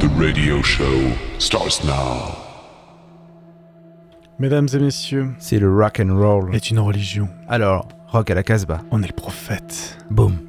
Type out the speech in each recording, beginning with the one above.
The radio show starts now. Mesdames et messieurs, c'est le rock and roll. Est une religion. Alors, rock à la Casbah. On est le prophète. Boum.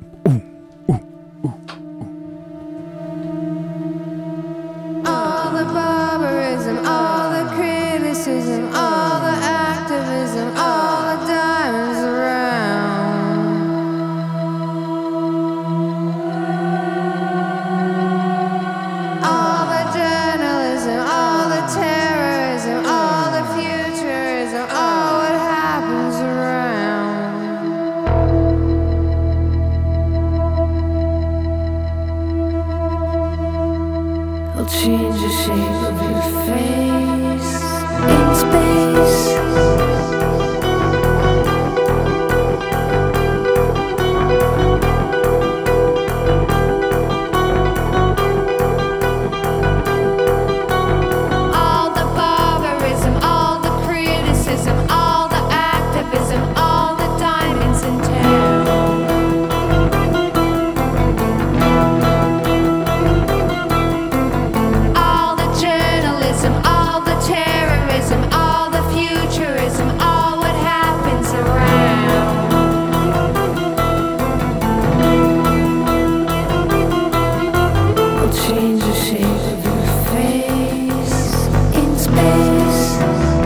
space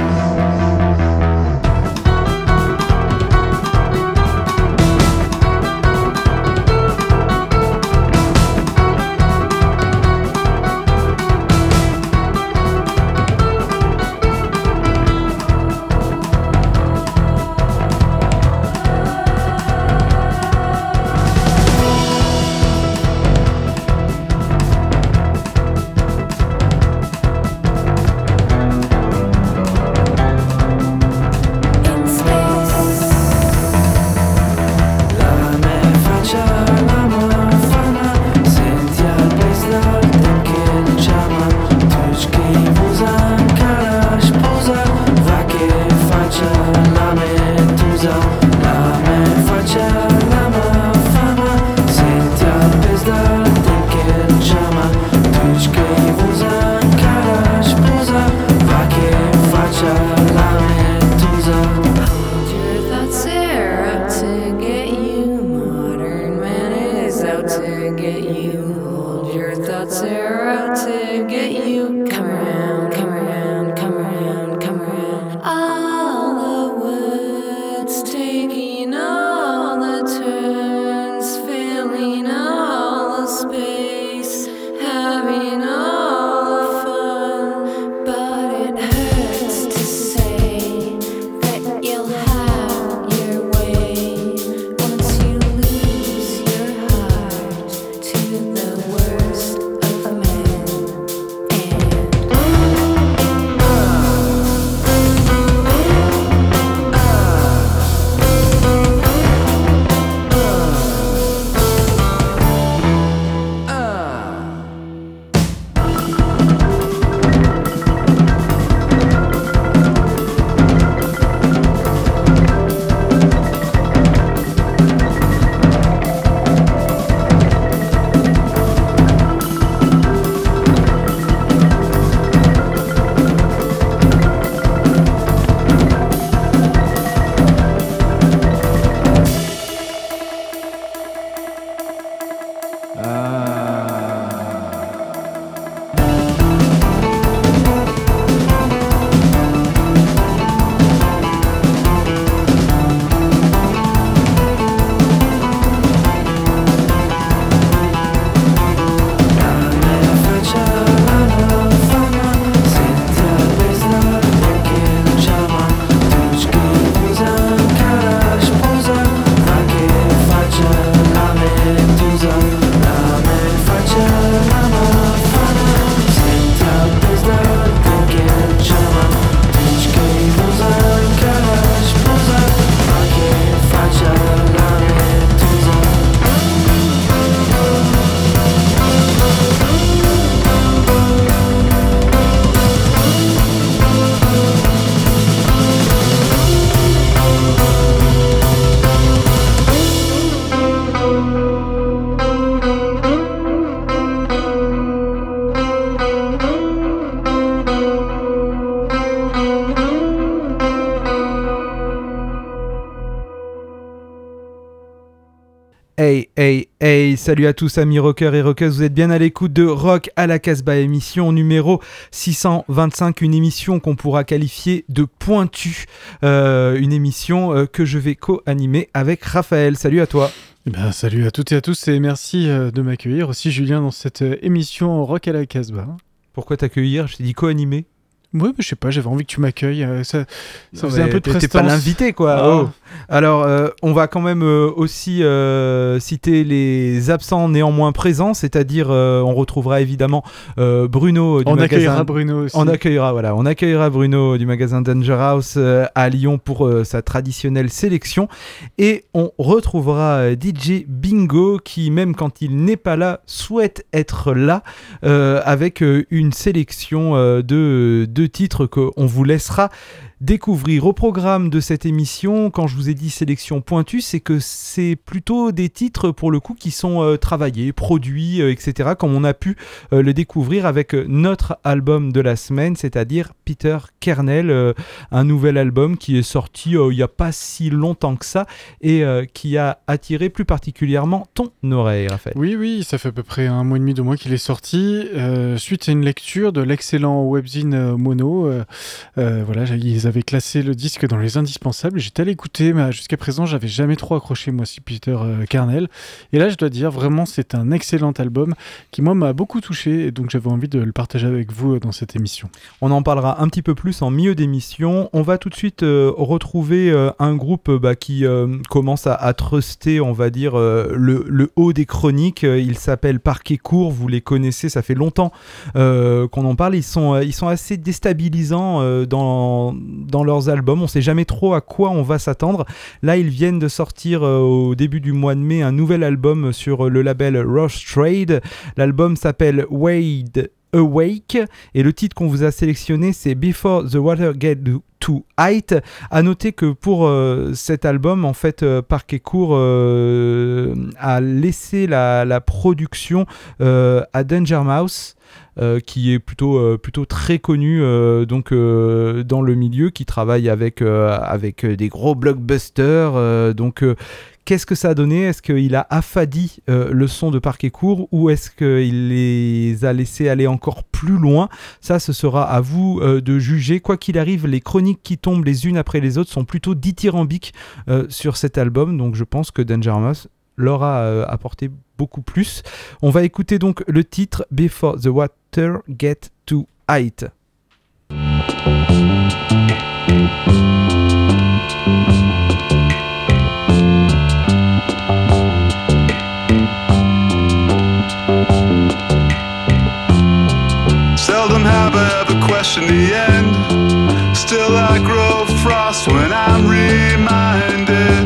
Hey, hey, hey, salut à tous amis rockers et rockeuses, vous êtes bien à l'écoute de Rock à la Casbah, émission numéro 625, une émission qu'on pourra qualifier de pointue, euh, une émission euh, que je vais co-animer avec Raphaël. Salut à toi. Eh ben, salut à toutes et à tous et merci euh, de m'accueillir aussi Julien dans cette émission Rock à la Casbah. Pourquoi t'accueillir? Je t'ai dit co-animer. Ouais, mais je sais pas, j'avais envie que tu m'accueilles. euh, ça, ça faisait un peu de T'es prestance. pas l'invité quoi. Ah. Oh. Alors, euh, on va quand même euh, aussi citer les absents néanmoins présents, c'est-à-dire on retrouvera évidemment Bruno du On magasin. accueillera Bruno aussi. On accueillera, voilà, on accueillera Bruno du magasin Danger House à Lyon pour sa traditionnelle sélection. Et on retrouvera DJ Bingo qui, même quand il n'est pas là, souhaite être là avec une sélection euh, de, de titres qu'on vous laissera découvrir au programme de cette émission. Quand je vous ai dit sélection pointue, c'est que c'est plutôt des titres pour le coup qui sont euh, travaillés, produits, euh, etc. Comme on a pu euh, le découvrir avec notre album de la semaine, c'est-à-dire Peter Kernel, un nouvel album qui est sorti il n'y a pas si longtemps que ça et qui a attiré plus particulièrement ton oreille, Raphaël. Oui, oui, ça fait à peu près un mois et demi, deux mois qu'il est sorti. suite à une lecture de l'excellent webzine Mono, voilà, ils classé le disque dans les indispensables. J'étais allé écouter, mais jusqu'à présent, j'avais jamais trop accroché moi si Peter euh, Kernel. Et là, je dois dire, vraiment, c'est un excellent album qui moi m'a beaucoup touché, et donc j'avais envie de le partager avec vous euh, dans cette émission. On en parlera un petit peu plus en milieu d'émission. On va tout de suite euh, retrouver euh, un groupe bah, qui commence à, à truster, on va dire, le, le haut des chroniques. Il s'appelle Parquet Court, vous les connaissez, ça fait longtemps qu'on en parle. Ils sont, ils sont assez déstabilisants dans, dans leurs albums. On sait jamais trop à quoi on va s'attendre. Là, ils viennent de sortir euh, au début du mois de mai un nouvel album sur le label Rush Trade. L'album s'appelle Wade Awake et le titre qu'on vous a sélectionné c'est Before the Water Get Too High. À noter que pour euh, cet album, en fait, euh, Parquet Court euh, a laissé la, production à Danger Mouse. qui est plutôt, plutôt très connu donc, dans le milieu, qui travaille avec, des gros blockbusters. donc, Qu'est-ce que ça a donné? Est-ce qu'il a affadi euh, le son de Parquet Court ou est-ce qu'il les a laissés aller encore plus loin? Ça, ce sera à vous euh, de juger. Quoi qu'il arrive, les chroniques qui tombent les unes après les autres sont plutôt dithyrambiques euh, sur cet album. Donc je pense que Danger Mouse leur a apporté beaucoup plus. On va écouter donc le titre Before the Water Get Too High. I ever questioned the end. Still, I grow frost when I'm reminded.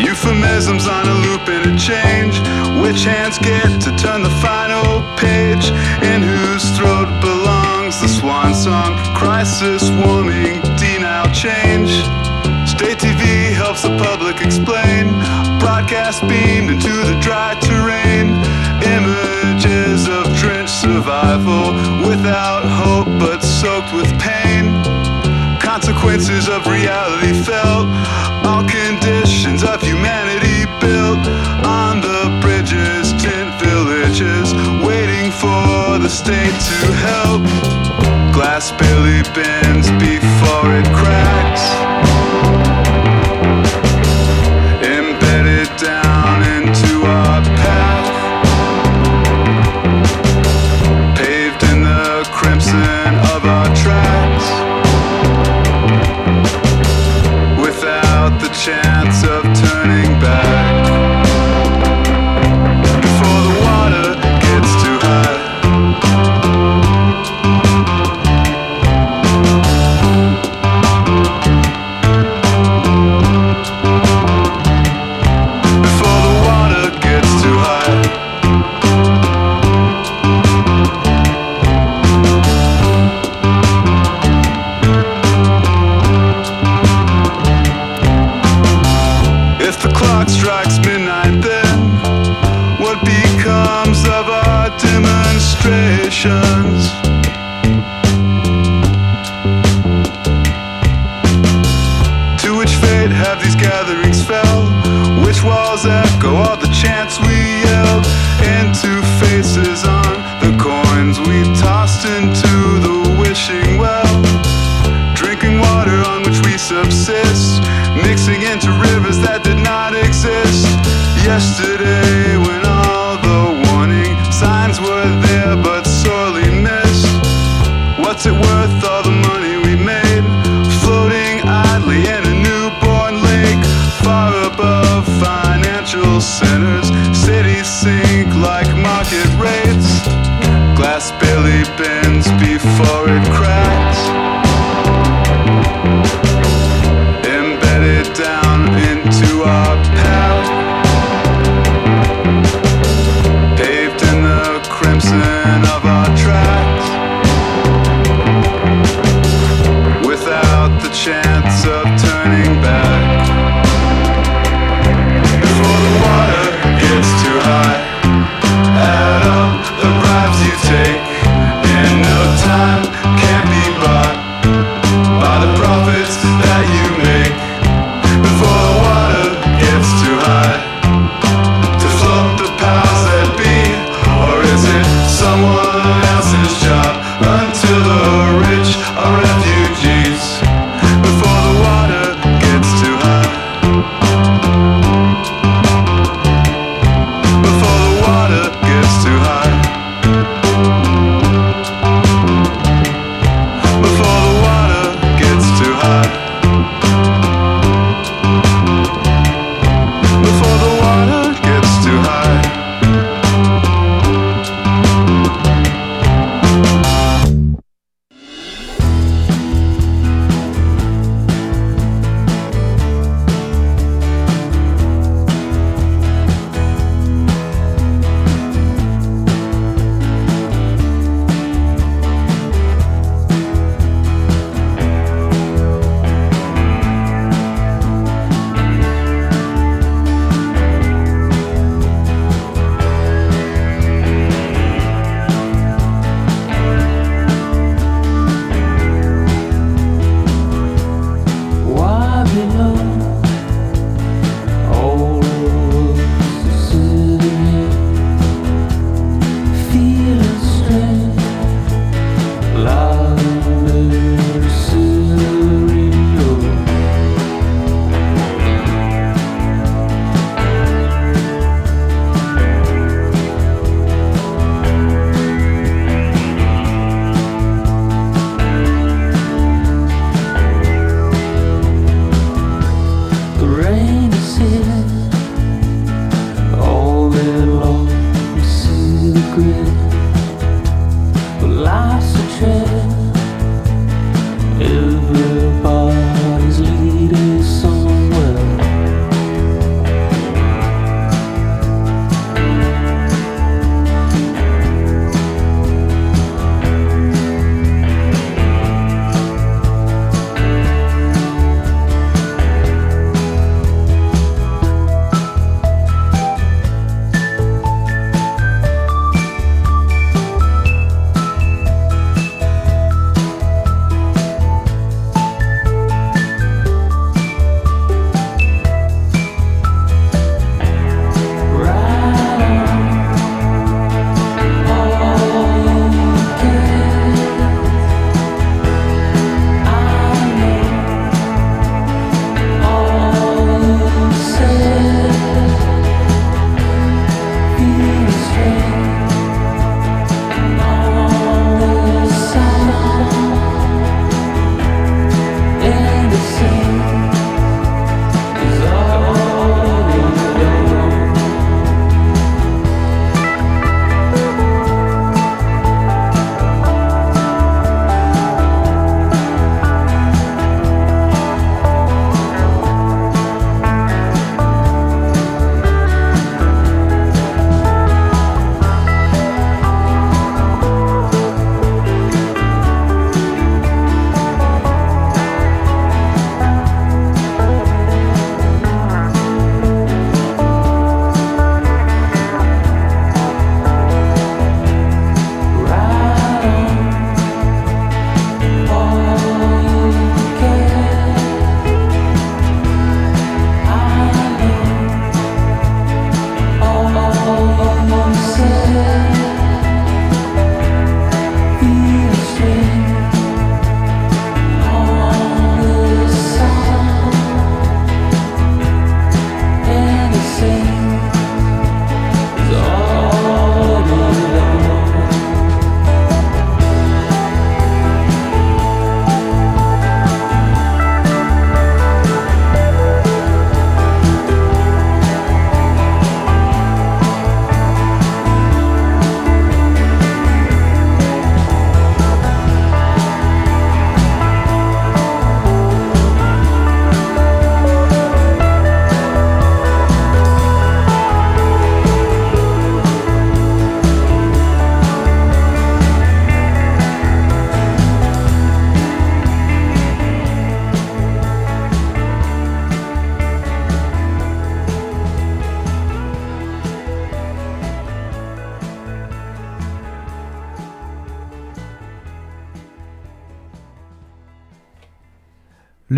Euphemisms on a loop and a change. Which hands get to turn the final page? In whose throat belongs the swan song? Crisis warming, denial change. State TV helps the public explain. Broadcast beamed into soaked with pain. Consequences of reality felt. All conditions of humanity built on the bridges, tent villages, waiting for the state to help. Glass barely bends before it cracks.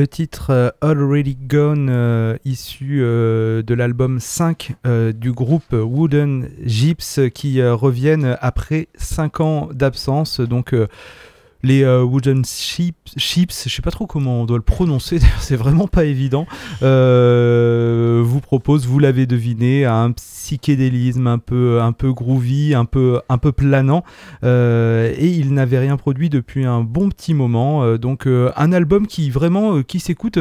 Titre euh, Already Gone, euh, issu euh, de l'album 5 euh, du groupe Wooden Gyps, qui reviennent après 5 ans d'absence. Donc, les euh, Wooden Chips, je sais pas trop comment on doit le prononcer, c'est vraiment pas évident, euh, vous propose, vous l'avez deviné, un psychédélisme un peu, un peu groovy, un peu, un peu planant. Euh, et il n'avait rien produit depuis un bon petit moment. donc un album qui vraiment qui s'écoute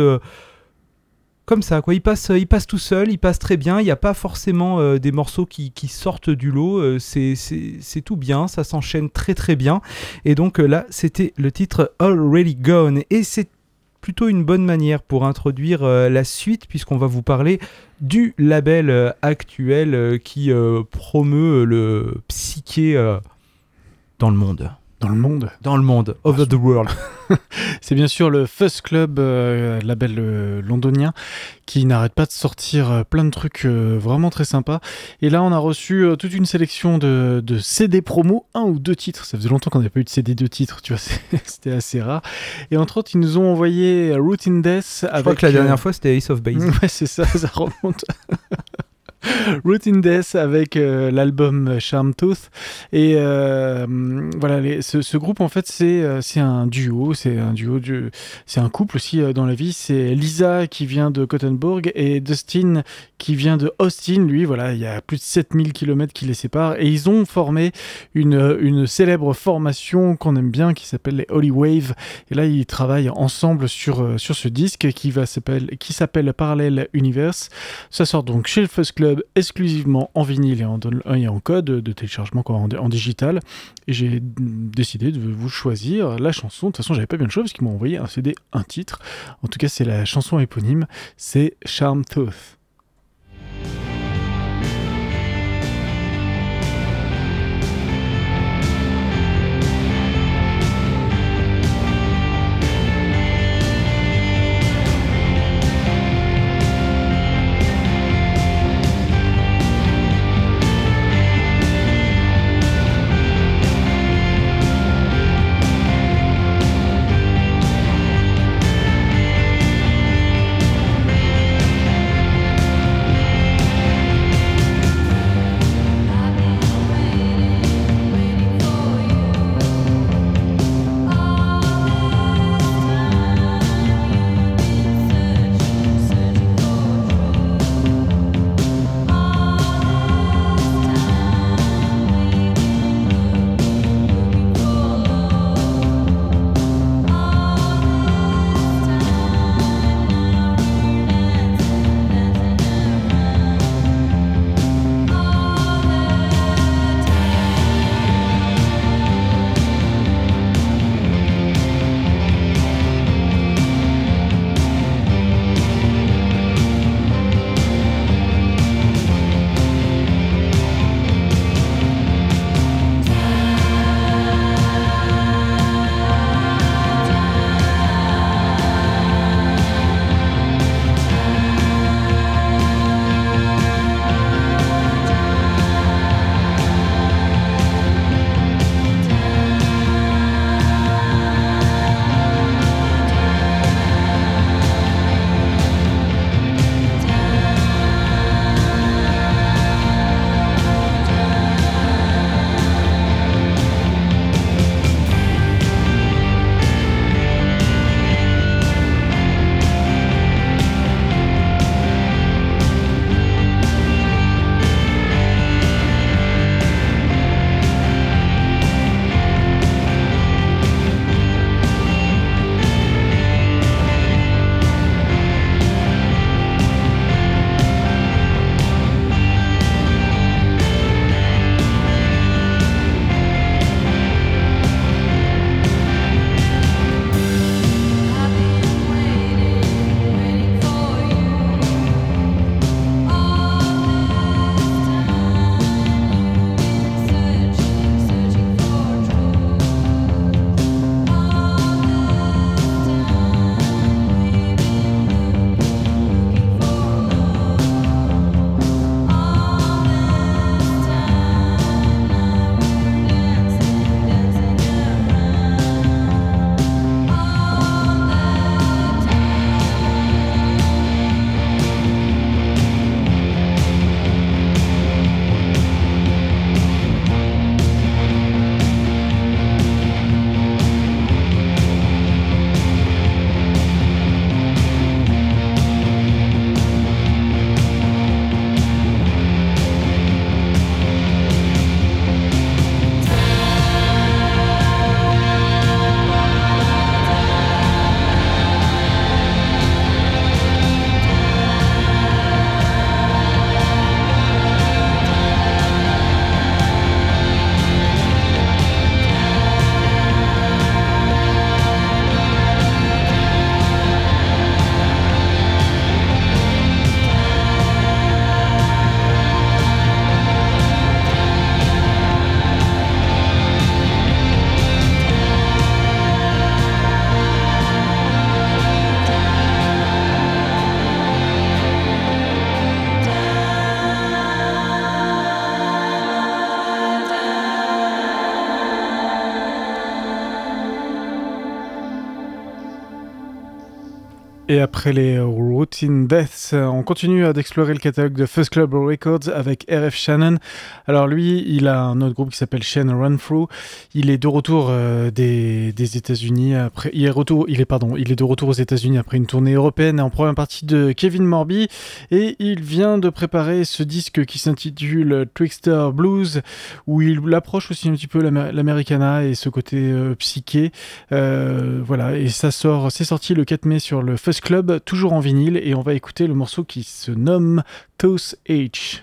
comme ça. Quoi. Il, passe, il passe tout seul, il passe très bien. Il n'y a pas forcément euh, des morceaux qui, sortent du lot. euh, c'est- tout bien, ça s'enchaîne très très bien. Et donc euh, là, c'était le titre Already Gone. Et c'est plutôt une bonne manière pour introduire euh, la suite puisqu'on va vous parler du label euh, actuel euh, qui euh, promeut le psyché euh, dans le monde. Dans le monde. Dans le monde, over the world. C'est bien sûr le Fuzz Club, euh, label euh, londonien, qui n'arrête pas de sortir euh, plein de trucs euh, vraiment très sympas. Et là, on a reçu euh, toute une sélection de, de CD promo, un ou deux titres. Ça faisait longtemps qu'on n'avait pas eu de CD de titres, tu vois, c'était assez rare. Et entre autres, ils nous ont envoyé Routine Death avec. Je crois que la euh, dernière fois c'était Ace of Base. Ouais, c'est ça, ça remonte. Routine Death avec euh, l'album Charm Tooth. Et euh, voilà, ce, groupe, en fait, c'est euh, c'est un duo. C'est un duo, du- c'est un couple aussi dans la vie. C'est Lisa qui vient de Gothenburg et Dustin qui vient de Austin. Lui, voilà, il y a plus de 7000 km qui les séparent. Et ils ont formé une, une célèbre formation qu'on aime bien qui s'appelle les Holy Wave. Et là, ils travaillent ensemble sur, sur ce disque qui va s'appelle qui s'appelle Parallel Universe. Ça sort donc chez le Fuzz Club exclusivement en vinyle et en, code de téléchargement en, digital. Et j'ai décidé de vous choisir la chanson. De toute façon, j'avais pas bien le choix parce qu'ils m'ont envoyé un CD, un titre. En tout cas, c'est la chanson éponyme. C'est Charm Tooth. Et après les Routine Deaths, on continue d'explorer le catalogue de First Club Records avec RF Shannon. Alors lui, il a un autre groupe qui s'appelle Shannon Run Through. Il est de retour euh, des, États-Unis après. Il est retour. Il est pardon. Il est de retour aux États-Unis après une tournée européenne en première partie de Kevin Morby et il vient de préparer ce disque qui s'intitule Trickster Blues où il approche aussi un petit peu l'Amer- l'Americana et ce côté euh, psyché. Euh, voilà et ça sort. C'est sorti le 4 mai sur le First Club, toujours en vinyle et on va écouter le morceau qui se nomme Toast H.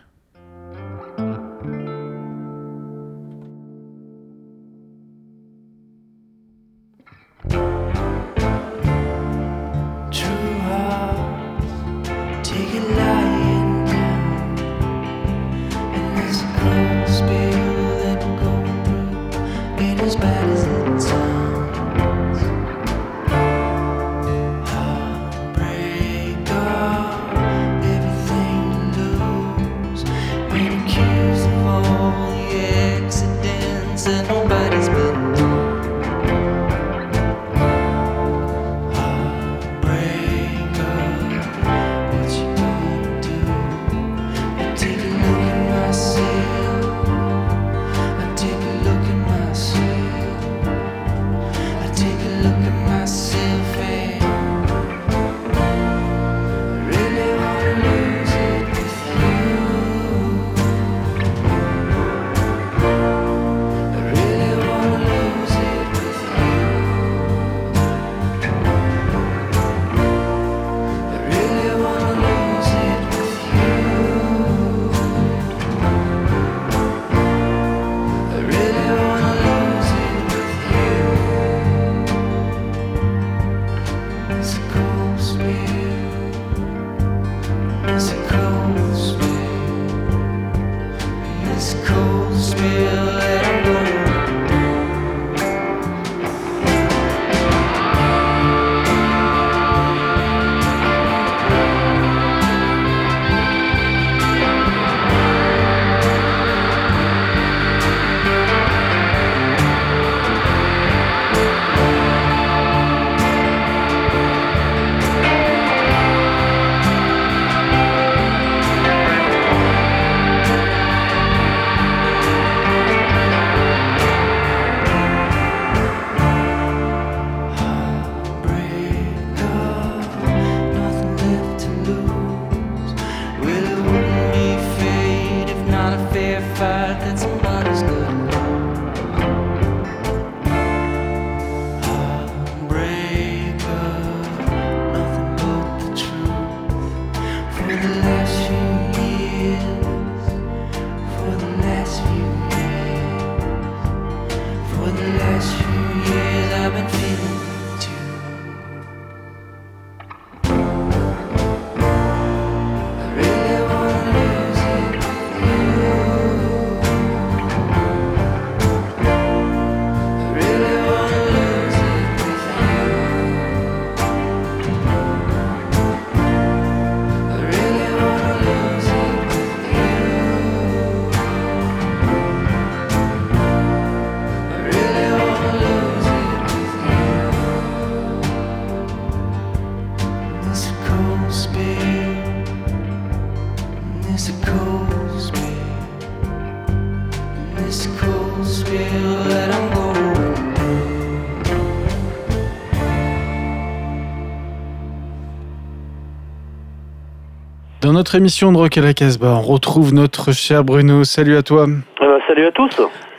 notre émission de Rock à la Casbah, on retrouve notre cher Bruno. Salut à toi. Euh, salut à tous.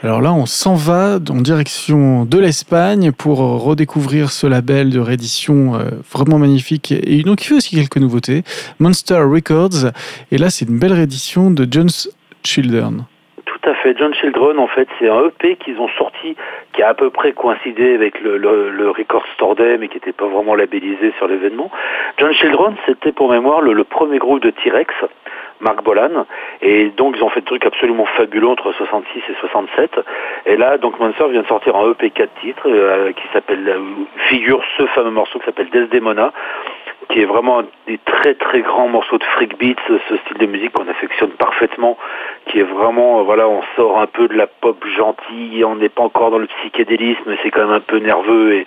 Alors là, on s'en va en direction de l'Espagne pour redécouvrir ce label de réédition euh, vraiment magnifique et donc qui fait aussi quelques nouveautés. Monster Records. Et là, c'est une belle réédition de John's Children. John Children, en fait, c'est un EP qu'ils ont sorti qui a à peu près coïncidé avec le, Record Store Day, mais qui n'était pas vraiment labellisé sur l'événement. John Children, c'était pour mémoire le, le premier groupe de T-Rex, Marc Bolan, et donc ils ont fait des trucs absolument fabuleux entre 66 et 67. Et là, donc Monster vient de sortir un EP 4 titres euh, qui s'appelle, euh, figure ce fameux morceau qui s'appelle Desdemona, qui est vraiment des très très grands morceaux de freak beat, ce, style de musique qu'on affectionne parfaitement, qui est vraiment, euh, voilà, on sort un peu de la pop gentille, on n'est pas encore dans le psychédélisme, c'est quand même un peu nerveux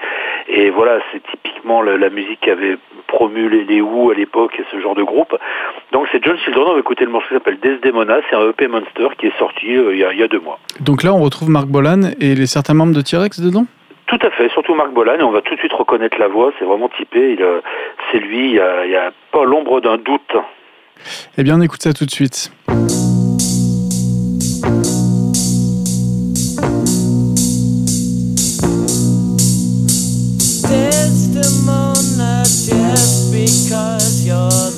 et, voilà, c'est typiquement la, la musique qui avait promu les, les Who à l'époque et ce genre de groupe. Donc c'est John Children, on va écouter le morceau qui s'appelle Desdemona, c'est un EP Monster qui est sorti euh, il y, a, il y a deux mois. Donc là, on retrouve Marc Bolan et les certains membres de T-Rex dedans? Tout à fait, surtout Marc Bolan, et on va tout de suite reconnaître la voix, c'est vraiment typé, il, euh, c'est lui, il n'y a, il y a pas l'ombre d'un doute. Eh bien, on écoute ça tout de suite. Desdemona, just because you're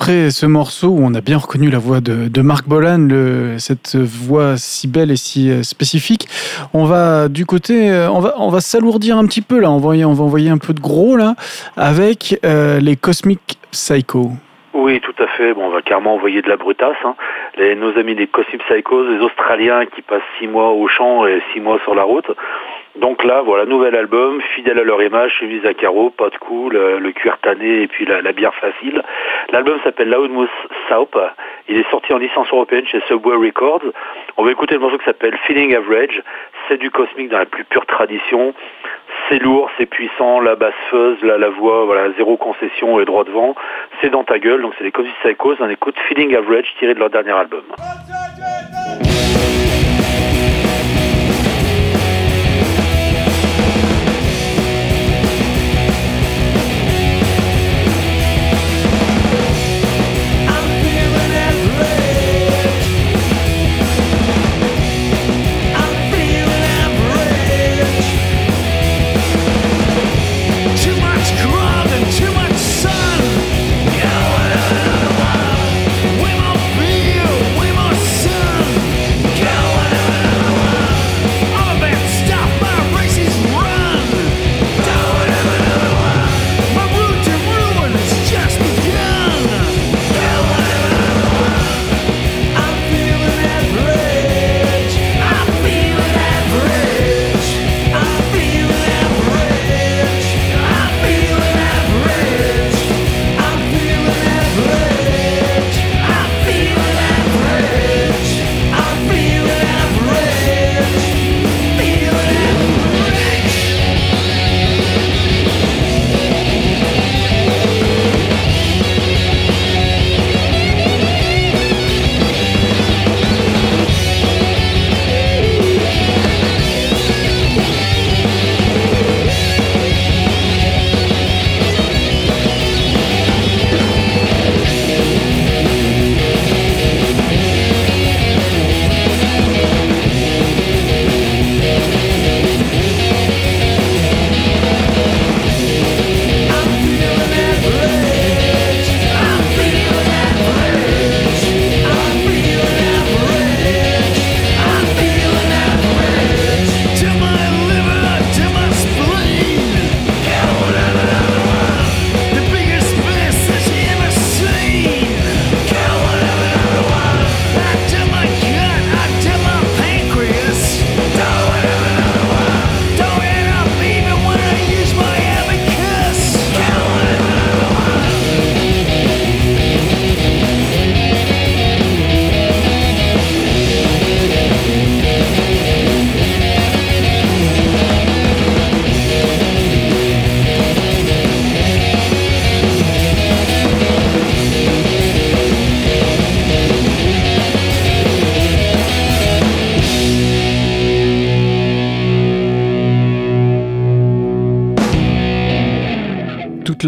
après ce morceau où on a bien reconnu la voix de, de Marc Bolan, cette voix si belle et si euh, spécifique, on va du côté, euh, on va, on va s'alourdir un petit peu là, on va, envoyer- on va envoyer un peu de gros là, avec euh, les Cosmic Psycho. Oui, tout à fait. On va carrément envoyer de la brutasse. hein. Nos amis des Cosmic Psychos, les Australiens qui passent six mois au champ et six mois sur la route. Donc là, voilà, nouvel album, fidèle à leur image, chemise à carreaux, pas de cou, le, cuir tanné et puis la, la bière facile. L'album s'appelle Loudmouth Soup. Il est sorti en licence européenne chez Subway Records. On va écouter le morceau qui s'appelle Feeling Average. C'est du cosmique dans la plus pure tradition. C'est lourd, c'est puissant, la basse fuzz, la, voix, voilà, zéro concession et droit devant. C'est dans ta gueule, donc c'est les Cosmic Psychos. On écoute Feeling Average tiré de leur dernier album.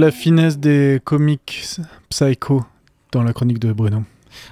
La finesse des comics psycho dans la chronique de Bruno.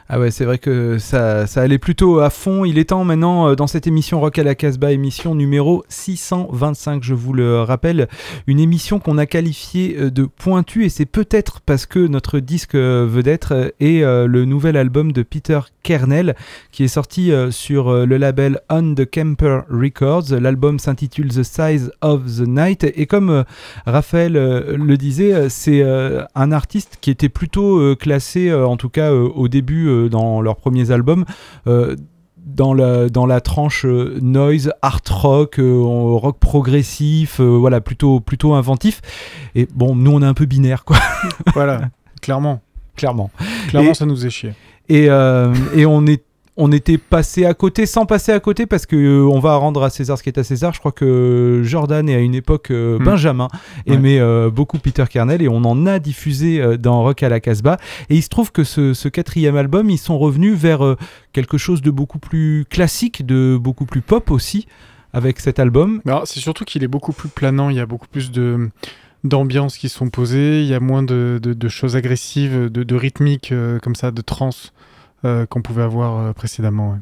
Ah ouais, c'est vrai que ça, ça allait plutôt à fond. Il est temps maintenant, euh, dans cette émission Rock à la Casbah, émission numéro 625, je vous le rappelle, une émission qu'on a qualifiée euh, de pointue, et c'est peut-être parce que notre disque euh, vedette euh, est le nouvel album de Peter Kernel, qui est sorti sur le label On the Camper Records. L'album s'intitule The Size of the Night, et comme Raphaël le disait, c'est un artiste qui était plutôt classé, en tout cas au début euh, dans leurs premiers albums, euh, dans la, dans la tranche euh, noise, art rock, euh, rock progressif, euh, voilà, plutôt, plutôt inventif. Et bon, nous on est un peu binaire, quoi, Voilà, clairement. clairement. Clairement, Et- ça nous est chier. Et, et on est on était passé à côté sans passer à côté parce que euh, on va rendre à César ce qui est à César. Je crois que Jordan et à une époque euh, Hmm. Benjamin Ouais. aimait euh, beaucoup Peter Kernel et on en a diffusé dans Rock à la Casbah. Et il se trouve que ce, ce quatrième album, ils sont revenus vers quelque chose de beaucoup plus classique, de beaucoup plus pop aussi avec cet album. C'est surtout qu'il est beaucoup plus planant, il y a beaucoup plus de d'ambiances qui sont posées, il y a moins de, de- de choses agressives, de, de rythmiques comme ça, de trance qu'on pouvait avoir euh, précédemment. ouais.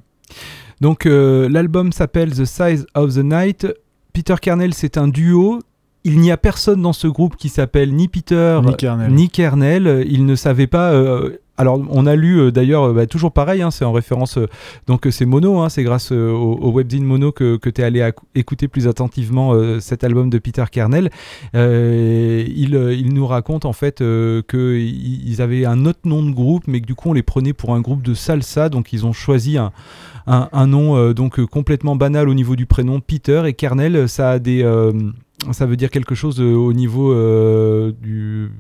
Donc euh, l'album s'appelle The Size of the Night. Peter Kernel, c'est un duo. Il n'y a personne dans ce groupe qui s'appelle ni Peter Ni Kernel. ni Kernel. Euh, Il ne savait pas. euh, alors, on a lu euh, d'ailleurs, euh, bah, toujours pareil, hein, c'est en référence. euh, donc, c'est Mono, hein, c'est grâce au, au webzine Mono que, tu es allé écouter plus attentivement cet album de Peter Kernel. Il, nous raconte en fait qu'ils avaient un autre nom de groupe, mais que du coup, on les prenait pour un groupe de salsa. Donc, ils ont choisi un, nom donc complètement banal au niveau du prénom Peter et Kernel ça a des ça veut dire quelque chose au niveau du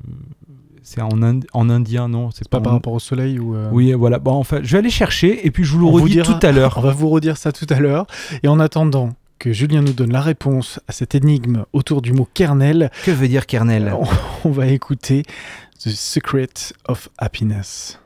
c'est en, ind- en indien non c'est Pas pas par rapport au soleil ou. euh, oui voilà bon enfin je vais aller chercher et puis je vous le On vous redis dira- tout à l'heure On va vous redire ça tout à l'heure. Et en attendant que Julien nous donne la réponse à cette énigme autour du mot kernel, que veut dire Kernel? on, on va écouter The Secret of Happiness.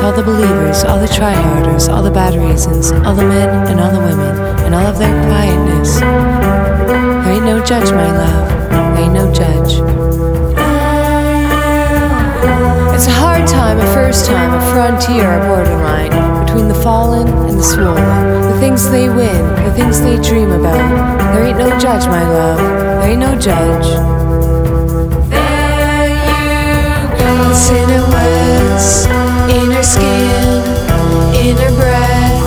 All the believers, all the tryharders, all the bad reasons, all the men and all the women, and all of their quietness. There ain't no judge, my love. There ain't no judge. It's a hard time, a first time, a frontier, a borderline between the fallen and the swollen. The things they win, the things they dream about. There ain't no judge, my love. There ain't no judge. There you go. Silhouettes in her skin, in her breath,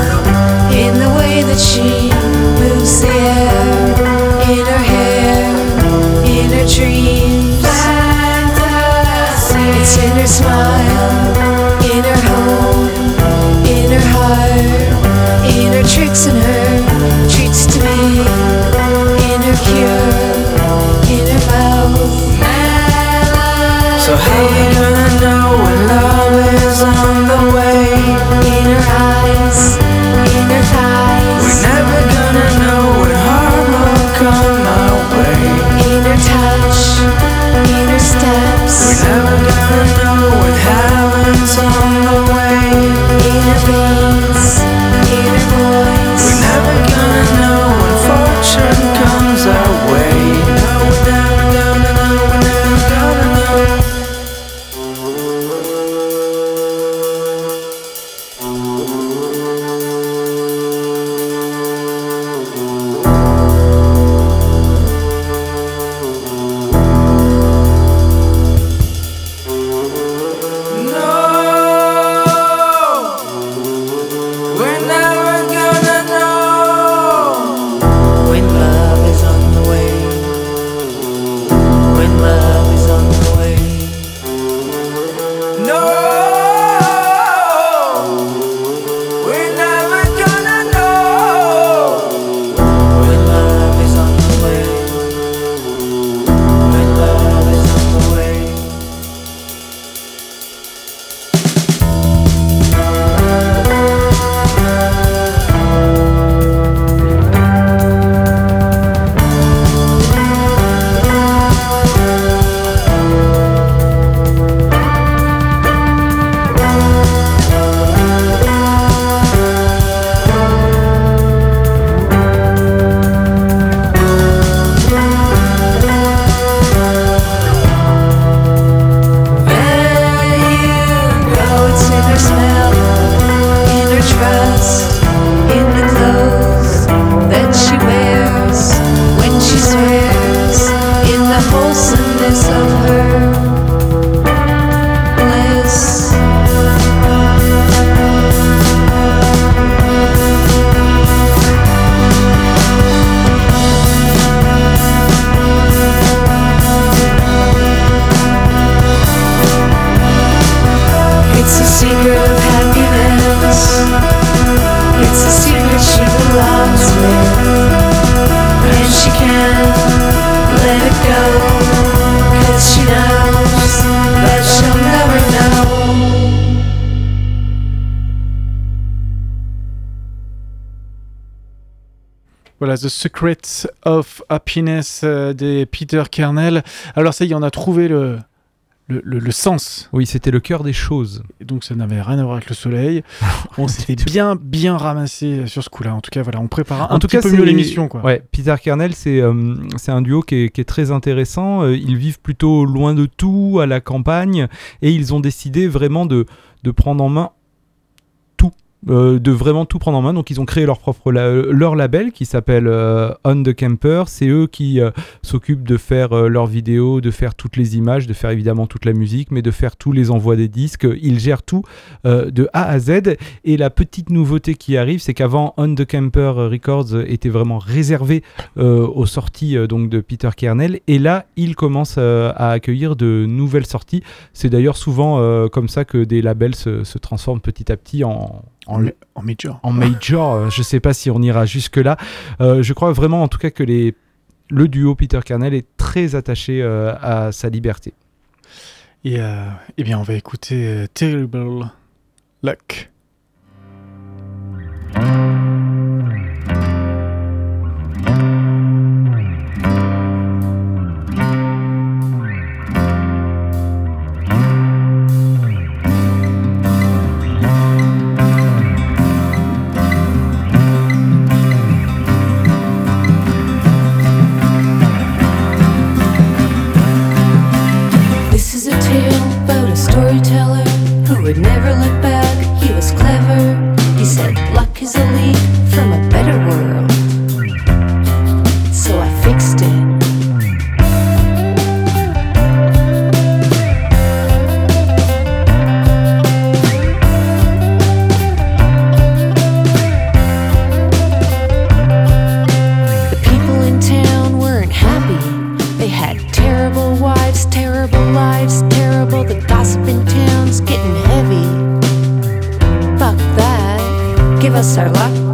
in the way that she moves the air, in her hair, in her dreams. It's in her smile, in her home, in her heart, in her tricks and her treats to me, in her cure, in her mouth. So So how we gonna know when love is never The Secrets of Happiness euh, des Peter Kernel. Alors ça y est, on a trouvé le, le, le- le sens. Oui, c'était le cœur des choses. Et donc ça n'avait rien à voir avec le soleil. on s'était bien, bien ramassé sur ce coup-là. En tout cas, voilà, on prépare un En tout petit cas, peu mieux l'émission. quoi. Ouais, Peter Kernel, c'est euh, c'est un duo qui est, qui est très intéressant. Euh, ils vivent plutôt loin de tout, à la campagne, et ils ont décidé vraiment de, de prendre en main. Euh, de vraiment tout prendre en main. Donc ils ont créé leur propre label qui s'appelle euh, On the Camper. C'est eux qui euh, s'occupent de faire leurs vidéos, de faire toutes les images, de faire évidemment toute la musique, mais de faire tous les envois des disques. Ils gèrent tout de A à Z. Et la petite nouveauté qui arrive, c'est qu'avant On the Camper Records était vraiment réservé aux sorties donc de Peter Kernel. Et là, il commence euh, à accueillir de nouvelles sorties. C'est d'ailleurs souvent comme ça que des labels se transforment petit à petit en, En, ma- en major. en major. Euh, Je sais pas si on ira jusque-là. Euh, je crois vraiment en tout cas que les, le duo Peter Kernel est très attaché euh, à sa liberté. Et euh, eh bien, on va écouter Terrible Luck. The gossip in town's getting heavy. Fuck that. Give us our luck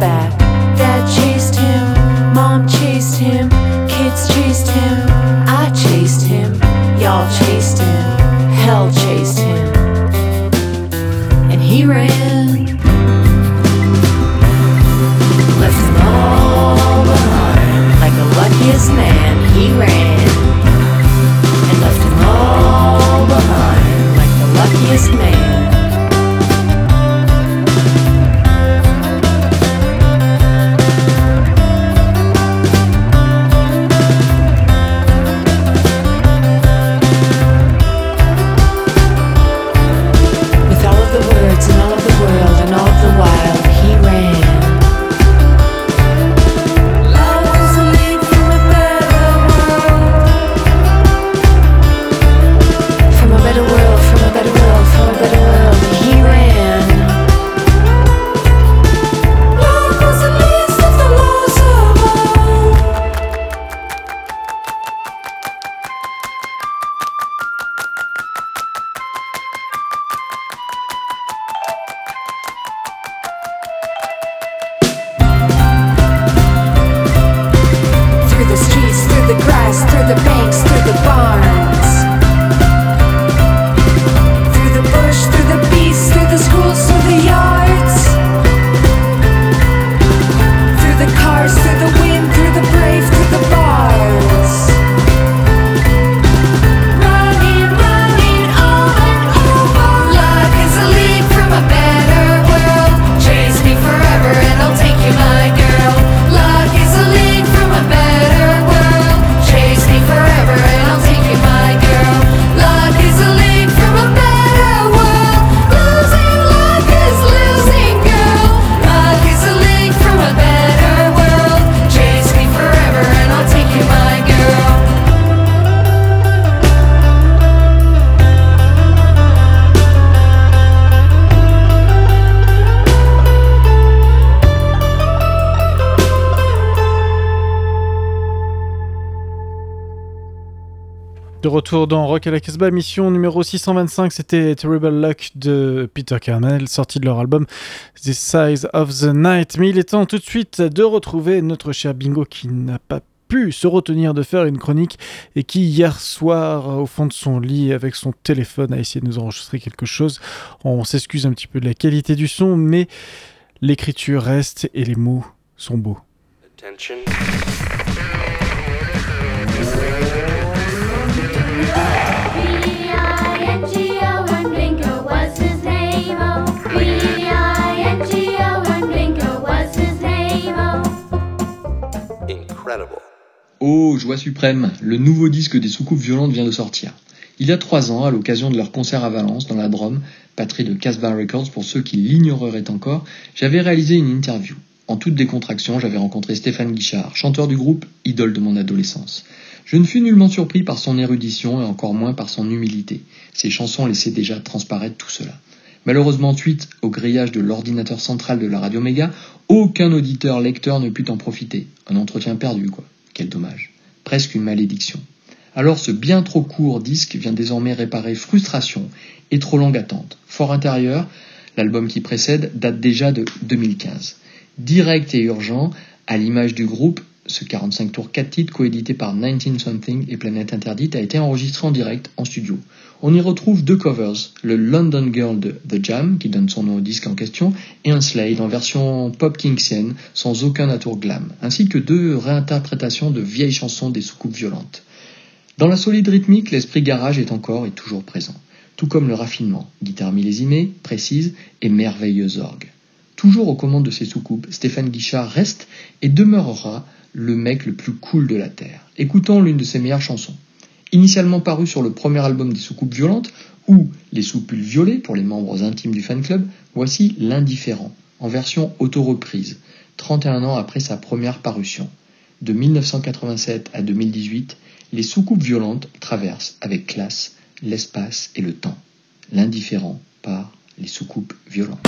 retour dans Rock à la Casbah, mission numéro 625, c'était Terrible Luck de Peter Carmel, sorti de leur album The Size of the Night. Mais il est temps tout de suite de retrouver notre cher Bingo qui n'a pas pu se retenir de faire une chronique et qui hier soir au fond de son lit avec son téléphone a essayé de nous enregistrer quelque chose. On s'excuse un petit peu de la qualité du son mais l'écriture reste et les mots sont beaux. Attention. Oh, joie suprême, le nouveau disque des soucoupes violentes vient de sortir. Il y a trois ans, à l'occasion de leur concert à Valence, dans la Drôme, patrie de Casbah Records pour ceux qui l'ignoreraient encore, j'avais réalisé une interview. En toute décontraction, j'avais rencontré Stéphane Guichard, chanteur du groupe, idole de mon adolescence. Je ne fus nullement surpris par son érudition et encore moins par son humilité. Ses chansons laissaient déjà transparaître tout cela. Malheureusement, suite au grillage de l'ordinateur central de la Radio Méga, aucun auditeur lecteur ne put en profiter. Un entretien perdu, quoi. Quel dommage. Presque une malédiction. Alors ce bien trop court disque vient désormais réparer frustration et trop longue attente. Fort intérieur, l'album qui précède date déjà de 2015. Direct et urgent, à l'image du groupe, ce 45 tours 4 titres coédité par 19 Something et Planète Interdite a été enregistré en direct en studio. On y retrouve deux covers, le London Girl de The Jam, qui donne son nom au disque en question, et un Slade en version pop kingsienne, sans aucun atour glam, ainsi que deux réinterprétations de vieilles chansons des soucoupes violentes. Dans la solide rythmique, l'esprit garage est encore et toujours présent, tout comme le raffinement, guitare millésimée, précise et merveilleuse orgue. Toujours aux commandes de ces soucoupes, Stéphane Guichard reste et demeurera le mec le plus cool de la Terre. Écoutons l'une de ses meilleures chansons. Initialement paru sur le premier album des soucoupes violentes, ou Les soupules violées pour les membres intimes du fan club, voici L'indifférent, en version auto-reprise, 31 ans après sa première parution. De 1987 à 2018, les soucoupes violentes traversent avec classe l'espace et le temps. L'indifférent par les soucoupes violentes.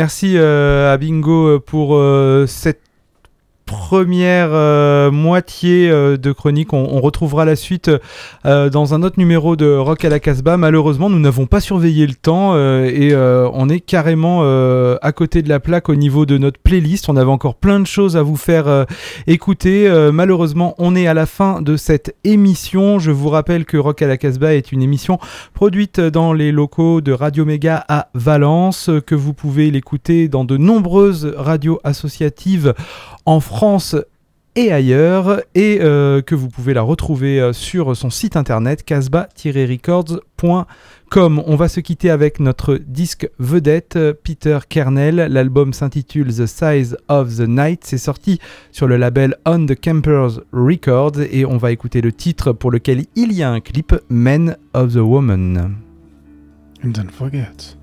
Merci euh, à Bingo pour euh, cette première euh, moitié euh, de chronique. On, retrouvera la suite euh, dans un autre numéro de Rock à la Casbah. Malheureusement, nous n'avons pas surveillé le temps et on est carrément à côté de la plaque au niveau de notre playlist. On avait encore plein de choses à vous faire écouter. Malheureusement, on est à la fin de cette émission. Je vous rappelle que Rock à la Casbah est une émission produite dans les locaux de Radio Méga à Valence, que vous pouvez l'écouter dans de nombreuses radios associatives en France et ailleurs, et euh, que vous pouvez la retrouver euh, sur son site internet casbah-records.com. On va se quitter avec notre disque vedette, euh, Peter Kernel. L'album s'intitule The Size of the Night. C'est sorti sur le label On the Campers Records, et on va écouter le titre pour lequel il y a un clip, Men of the Woman. And don't forget.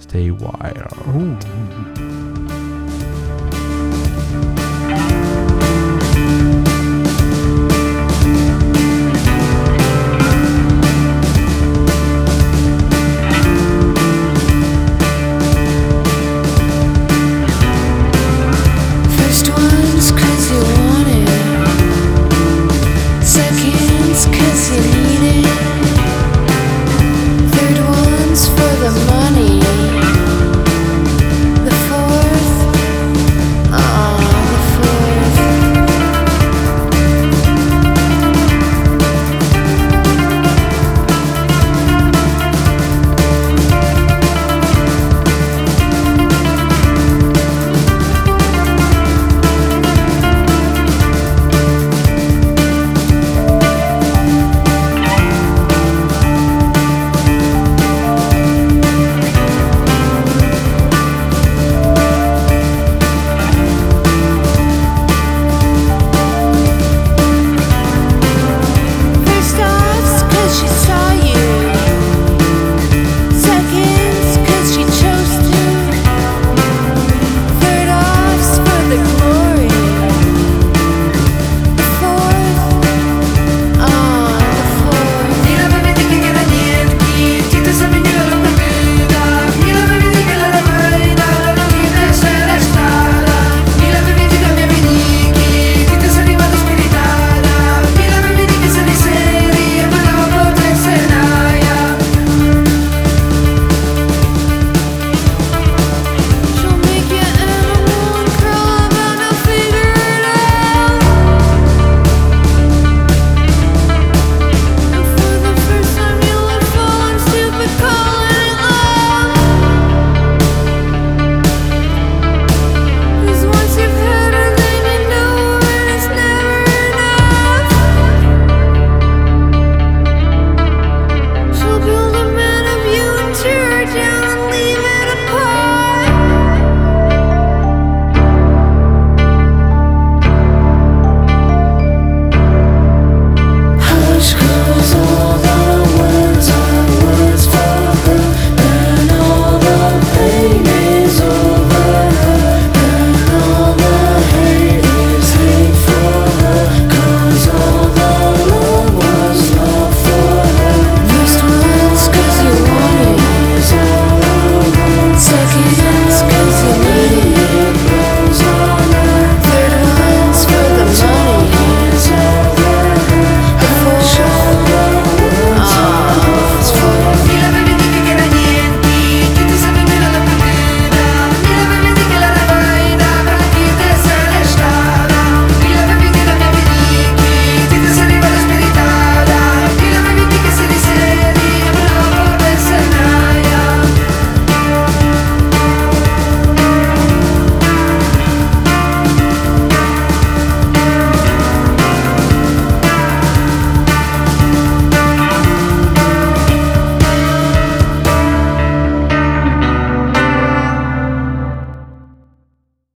Stay wild. Ooh.